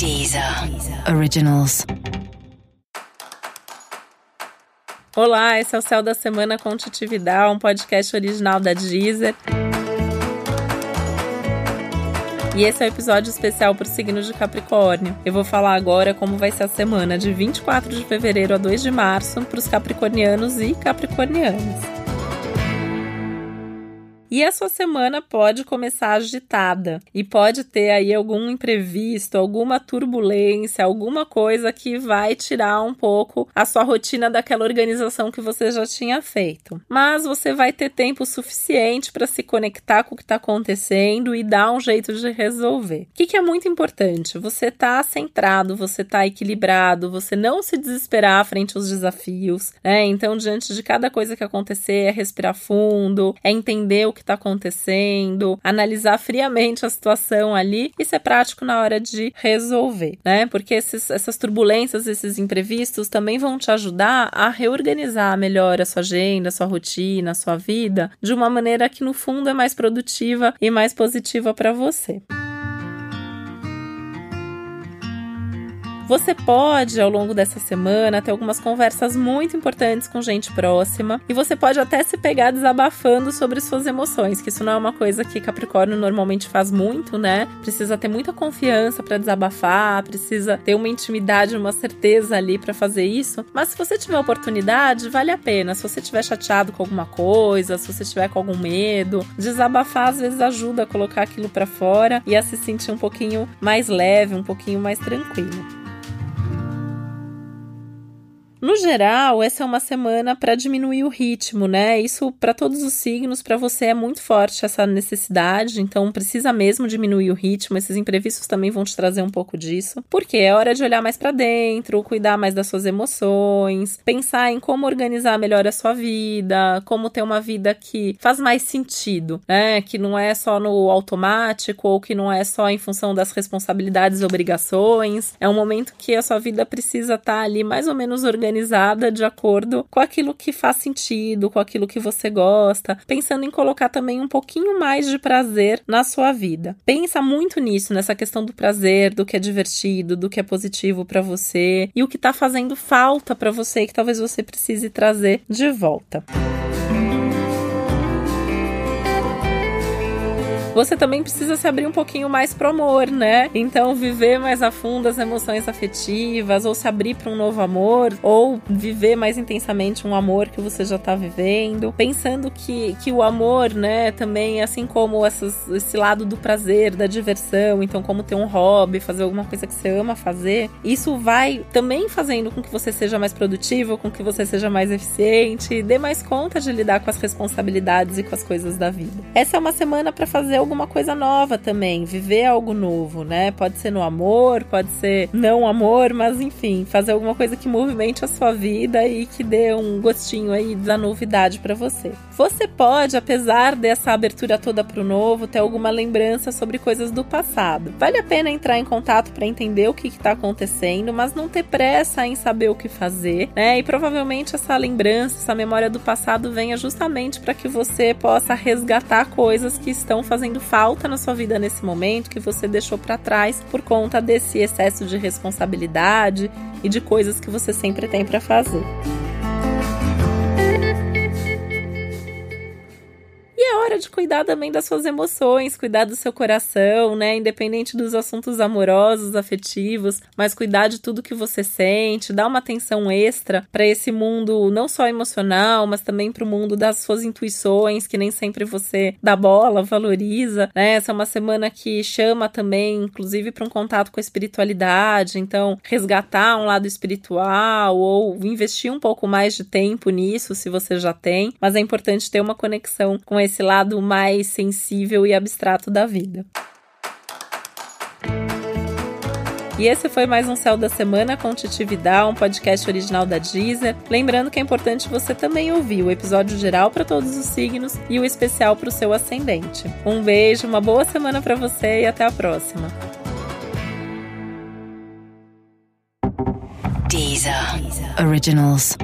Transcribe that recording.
Deezer Originals. Olá, esse é o Céu da Semana com Titividade, um podcast original da Deezer. E esse é o um episódio especial para o signo de Capricórnio. Eu vou falar agora como vai ser a semana de 24 de fevereiro a 2 de março para os capricornianos e capricornianas. E a sua semana pode começar agitada e pode ter aí algum imprevisto, alguma turbulência, alguma coisa que vai tirar um pouco a sua rotina daquela organização que você já tinha feito. Mas você vai ter tempo suficiente para se conectar com o que está acontecendo e dar um jeito de resolver. O que, que é muito importante? Você está centrado, você está equilibrado, você não se desesperar frente aos desafios, né? Então, diante de cada coisa que acontecer, é respirar fundo, é entender o que está acontecendo, analisar friamente a situação ali e ser prático na hora de resolver, né? Porque esses, essas turbulências, esses imprevistos também vão te ajudar a reorganizar melhor a sua agenda, a sua rotina, a sua vida, de uma maneira que no fundo é mais produtiva e mais positiva para você. Você pode, ao longo dessa semana, ter algumas conversas muito importantes com gente próxima e você pode até se pegar desabafando sobre suas emoções, que isso não é uma coisa que Capricórnio normalmente faz muito, né? Precisa ter muita confiança para desabafar, precisa ter uma intimidade, uma certeza ali para fazer isso. Mas se você tiver oportunidade, vale a pena. Se você estiver chateado com alguma coisa, se você estiver com algum medo, desabafar às vezes ajuda a colocar aquilo para fora e a se sentir um pouquinho mais leve, um pouquinho mais tranquilo. No geral, essa é uma semana para diminuir o ritmo, né? Isso para todos os signos, para você é muito forte essa necessidade, então precisa mesmo diminuir o ritmo. Esses imprevistos também vão te trazer um pouco disso, porque é hora de olhar mais para dentro, cuidar mais das suas emoções, pensar em como organizar melhor a sua vida, como ter uma vida que faz mais sentido, né? Que não é só no automático ou que não é só em função das responsabilidades e obrigações. É um momento que a sua vida precisa estar tá ali mais ou menos organizada organizada de acordo com aquilo que faz sentido, com aquilo que você gosta, pensando em colocar também um pouquinho mais de prazer na sua vida. Pensa muito nisso, nessa questão do prazer, do que é divertido, do que é positivo para você e o que tá fazendo falta para você e que talvez você precise trazer de volta. Você também precisa se abrir um pouquinho mais pro amor, né? Então, viver mais a fundo as emoções afetivas, ou se abrir para um novo amor, ou viver mais intensamente um amor que você já tá vivendo, pensando que, que o amor, né, também, assim como essas, esse lado do prazer, da diversão, então, como ter um hobby, fazer alguma coisa que você ama fazer, isso vai também fazendo com que você seja mais produtivo, com que você seja mais eficiente, dê mais conta de lidar com as responsabilidades e com as coisas da vida. Essa é uma semana para fazer alguma coisa nova também, viver algo novo, né? Pode ser no amor, pode ser não amor, mas enfim, fazer alguma coisa que movimente a sua vida e que dê um gostinho aí da novidade para você. Você pode, apesar dessa abertura toda para o novo, ter alguma lembrança sobre coisas do passado. Vale a pena entrar em contato para entender o que está acontecendo, mas não ter pressa em saber o que fazer, né? E provavelmente essa lembrança, essa memória do passado venha justamente para que você possa resgatar coisas que estão fazendo fazendo falta na sua vida nesse momento que você deixou para trás por conta desse excesso de responsabilidade e de coisas que você sempre tem para fazer. Hora de cuidar também das suas emoções, cuidar do seu coração, né? Independente dos assuntos amorosos, afetivos, mas cuidar de tudo que você sente, dar uma atenção extra para esse mundo não só emocional, mas também para o mundo das suas intuições, que nem sempre você dá bola, valoriza, né? Essa é uma semana que chama também, inclusive, para um contato com a espiritualidade, então resgatar um lado espiritual ou investir um pouco mais de tempo nisso, se você já tem, mas é importante ter uma conexão com esse lado lado mais sensível e abstrato da vida. E esse foi mais um Céu da Semana com Titividade, um podcast original da Deezer. Lembrando que é importante você também ouvir o episódio geral para todos os signos e o especial para o seu ascendente. Um beijo, uma boa semana para você e até a próxima. Deezer. Originals.